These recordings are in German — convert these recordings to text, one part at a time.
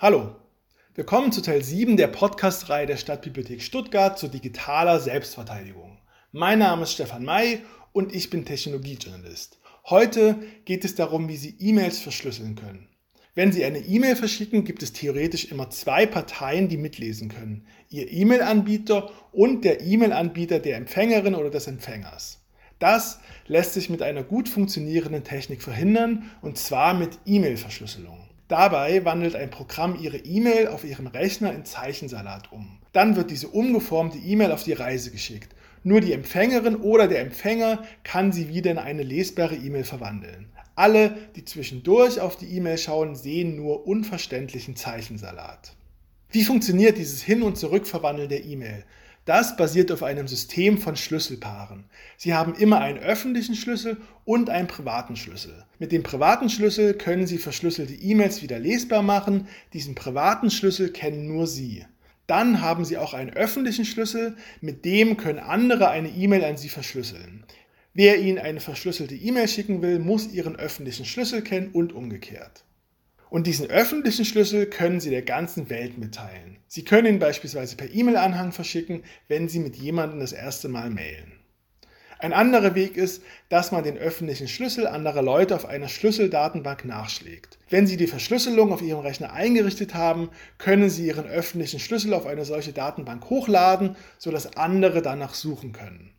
Hallo, willkommen zu Teil 7 der Podcast-Reihe der Stadtbibliothek Stuttgart zu digitaler Selbstverteidigung. Mein Name ist Stefan May und ich bin Technologiejournalist. Heute geht es darum, wie Sie E-Mails verschlüsseln können. Wenn Sie eine E-Mail verschicken, gibt es theoretisch immer zwei Parteien, die mitlesen können. Ihr E-Mail-Anbieter und der E-Mail-Anbieter der Empfängerin oder des Empfängers. Das lässt sich mit einer gut funktionierenden Technik verhindern, und zwar mit E-Mail-Verschlüsselung. Dabei wandelt ein Programm Ihre E-Mail auf Ihrem Rechner in Zeichensalat um. Dann wird diese umgeformte E-Mail auf die Reise geschickt. Nur die Empfängerin oder der Empfänger kann sie wieder in eine lesbare E-Mail verwandeln. Alle, die zwischendurch auf die E-Mail schauen, sehen nur unverständlichen Zeichensalat. Wie funktioniert dieses Hin- und Zurückverwandeln der E-Mail? Das basiert auf einem System von Schlüsselpaaren. Sie haben immer einen öffentlichen Schlüssel und einen privaten Schlüssel. Mit dem privaten Schlüssel können Sie verschlüsselte E-Mails wieder lesbar machen. Diesen privaten Schlüssel kennen nur Sie. Dann haben Sie auch einen öffentlichen Schlüssel, mit dem können andere eine E-Mail an Sie verschlüsseln. Wer Ihnen eine verschlüsselte E-Mail schicken will, muss Ihren öffentlichen Schlüssel kennen und umgekehrt. Und diesen öffentlichen Schlüssel können Sie der ganzen Welt mitteilen. Sie können ihn beispielsweise per E-Mail-Anhang verschicken, wenn Sie mit jemandem das erste Mal mailen. Ein anderer Weg ist, dass man den öffentlichen Schlüssel anderer Leute auf einer Schlüsseldatenbank nachschlägt. Wenn Sie die Verschlüsselung auf Ihrem Rechner eingerichtet haben, können Sie Ihren öffentlichen Schlüssel auf eine solche Datenbank hochladen, sodass andere danach suchen können.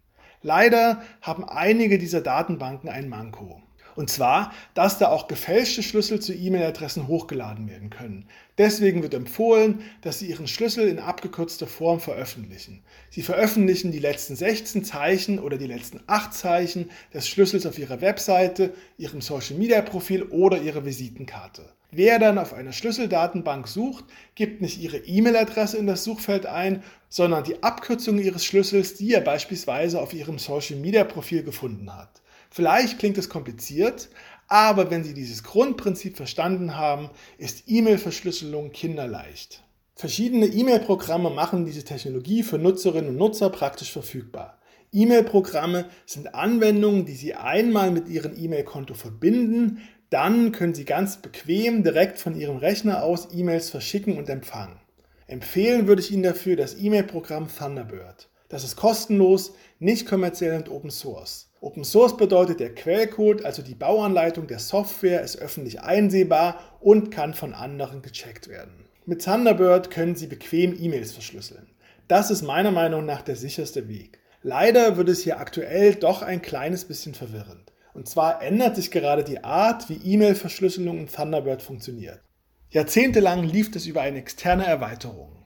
Leider haben einige dieser Datenbanken ein Manko. Und zwar, dass da auch gefälschte Schlüssel zu E-Mail-Adressen hochgeladen werden können. Deswegen wird empfohlen, dass Sie Ihren Schlüssel in abgekürzter Form veröffentlichen. Sie veröffentlichen die letzten 16 Zeichen oder die letzten 8 Zeichen des Schlüssels auf Ihrer Webseite, Ihrem Social-Media-Profil oder Ihrer Visitenkarte. Wer dann auf einer Schlüsseldatenbank sucht, gibt nicht Ihre E-Mail-Adresse in das Suchfeld ein, sondern die Abkürzung Ihres Schlüssels, die er beispielsweise auf Ihrem Social-Media-Profil gefunden hat. Vielleicht klingt es kompliziert, aber wenn Sie dieses Grundprinzip verstanden haben, ist E-Mail-Verschlüsselung kinderleicht. Verschiedene E-Mail-Programme machen diese Technologie für Nutzerinnen und Nutzer praktisch verfügbar. E-Mail-Programme sind Anwendungen, die Sie einmal mit Ihrem E-Mail-Konto verbinden, dann können Sie ganz bequem direkt von Ihrem Rechner aus E-Mails verschicken und empfangen. Empfehlen würde ich Ihnen dafür das E-Mail-Programm Thunderbird. Das ist kostenlos, nicht kommerziell und Open Source. Open Source bedeutet, der Quellcode, also die Bauanleitung der Software, ist öffentlich einsehbar und kann von anderen gecheckt werden. Mit Thunderbird können Sie bequem E-Mails verschlüsseln. Das ist meiner Meinung nach der sicherste Weg. Leider wird es hier aktuell doch ein kleines bisschen verwirrend. Und zwar ändert sich gerade die Art, wie E-Mail-Verschlüsselung in Thunderbird funktioniert. Jahrzehntelang lief es über eine externe Erweiterung.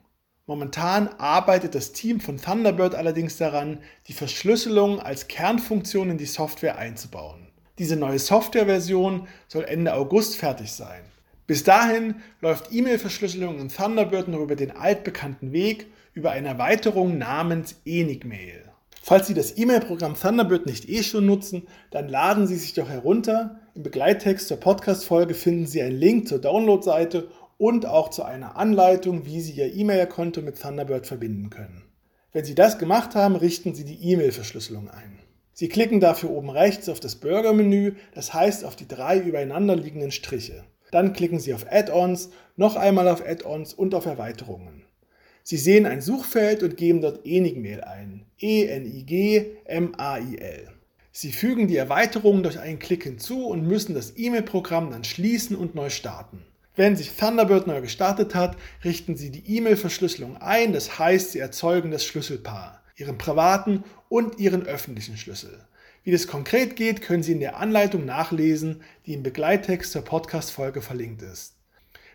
Momentan arbeitet das Team von Thunderbird allerdings daran, die Verschlüsselung als Kernfunktion in die Software einzubauen. Diese neue Softwareversion soll Ende August fertig sein. Bis dahin läuft E-Mail-Verschlüsselung in Thunderbird nur über den altbekannten Weg über eine Erweiterung namens Enigmail. Falls Sie das E-Mail-Programm Thunderbird nicht eh schon nutzen, dann laden Sie sich doch herunter. Im Begleittext zur Podcast-Folge finden Sie einen Link zur Download-Seite und auch zu einer Anleitung, wie Sie Ihr E-Mail-Konto mit Thunderbird verbinden können. Wenn Sie das gemacht haben, richten Sie die E-Mail-Verschlüsselung ein. Sie klicken dafür oben rechts auf das Burger-Menü, das heißt auf die drei übereinander liegenden Striche. Dann klicken Sie auf Add-ons, noch einmal auf Add-ons und auf Erweiterungen. Sie sehen ein Suchfeld und geben dort Enigmail ein. E-N-I-G-M-A-I-L. Sie fügen die Erweiterungen durch einen Klick hinzu und müssen das E-Mail-Programm dann schließen und neu starten. Wenn sich Thunderbird neu gestartet hat, richten Sie die E-Mail-Verschlüsselung ein, das heißt, Sie erzeugen das Schlüsselpaar, Ihren privaten und Ihren öffentlichen Schlüssel. Wie das konkret geht, können Sie in der Anleitung nachlesen, die im Begleittext zur Podcast-Folge verlinkt ist.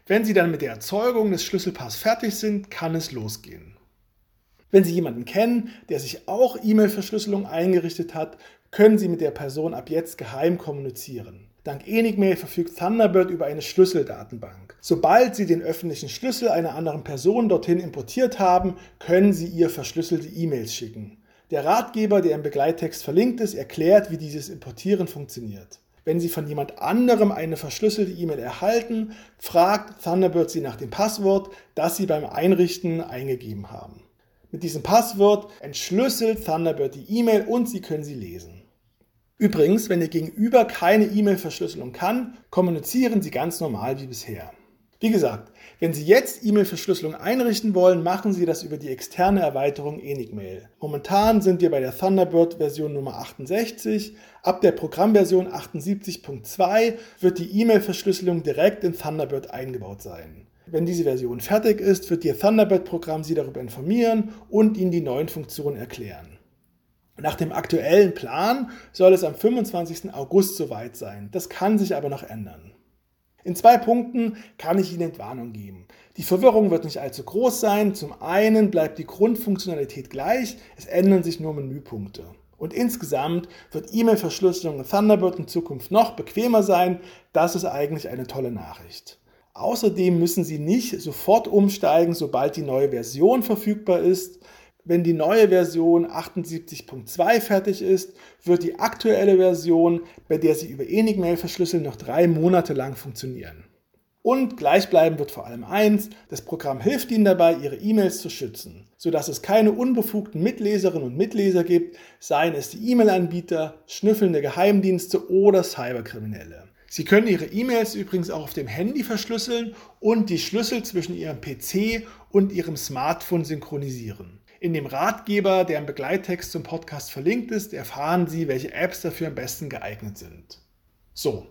Wenn Sie dann mit der Erzeugung des Schlüsselpaars fertig sind, kann es losgehen. Wenn Sie jemanden kennen, der sich auch E-Mail-Verschlüsselung eingerichtet hat, können Sie mit der Person ab jetzt geheim kommunizieren. Dank Enigmail verfügt Thunderbird über eine Schlüsseldatenbank. Sobald Sie den öffentlichen Schlüssel einer anderen Person dorthin importiert haben, können Sie ihr verschlüsselte E-Mails schicken. Der Ratgeber, der im Begleittext verlinkt ist, erklärt, wie dieses Importieren funktioniert. Wenn Sie von jemand anderem eine verschlüsselte E-Mail erhalten, fragt Thunderbird Sie nach dem Passwort, das Sie beim Einrichten eingegeben haben. Mit diesem Passwort entschlüsselt Thunderbird die E-Mail und Sie können sie lesen. Übrigens, wenn Ihr Gegenüber keine E-Mail-Verschlüsselung kann, kommunizieren Sie ganz normal wie bisher. Wie gesagt, wenn Sie jetzt E-Mail-Verschlüsselung einrichten wollen, machen Sie das über die externe Erweiterung Enigmail. Momentan sind wir bei der Thunderbird-Version Nummer 68. Ab der Programmversion 78.2 wird die E-Mail-Verschlüsselung direkt in Thunderbird eingebaut sein. Wenn diese Version fertig ist, wird Ihr Thunderbird-Programm Sie darüber informieren und Ihnen die neuen Funktionen erklären. Nach dem aktuellen Plan soll es am 25. August soweit sein. Das kann sich aber noch ändern. In zwei Punkten kann ich Ihnen Entwarnung geben. Die Verwirrung wird nicht allzu groß sein. Zum einen bleibt die Grundfunktionalität gleich, es ändern sich nur Menüpunkte. Und insgesamt wird E-Mail-Verschlüsselung in Thunderbird in Zukunft noch bequemer sein. Das ist eigentlich eine tolle Nachricht. Außerdem müssen Sie nicht sofort umsteigen, sobald die neue Version verfügbar ist. Wenn die neue Version 78.2 fertig ist, wird die aktuelle Version, bei der Sie über Enigmail verschlüsseln, noch drei Monate lang funktionieren. Und gleichbleiben wird vor allem eins, das Programm hilft Ihnen dabei, Ihre E-Mails zu schützen, sodass es keine unbefugten Mitleserinnen und Mitleser gibt, seien es die E-Mail-Anbieter, schnüffelnde Geheimdienste oder Cyberkriminelle. Sie können Ihre E-Mails übrigens auch auf dem Handy verschlüsseln und die Schlüssel zwischen Ihrem PC und Ihrem Smartphone synchronisieren. In dem Ratgeber, der im Begleittext zum Podcast verlinkt ist, erfahren Sie, welche Apps dafür am besten geeignet sind. So,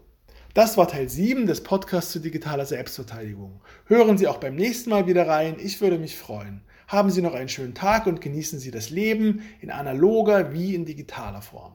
das war Teil 7 des Podcasts zu digitaler Selbstverteidigung. Hören Sie auch beim nächsten Mal wieder rein, ich würde mich freuen. Haben Sie noch einen schönen Tag und genießen Sie das Leben in analoger wie in digitaler Form.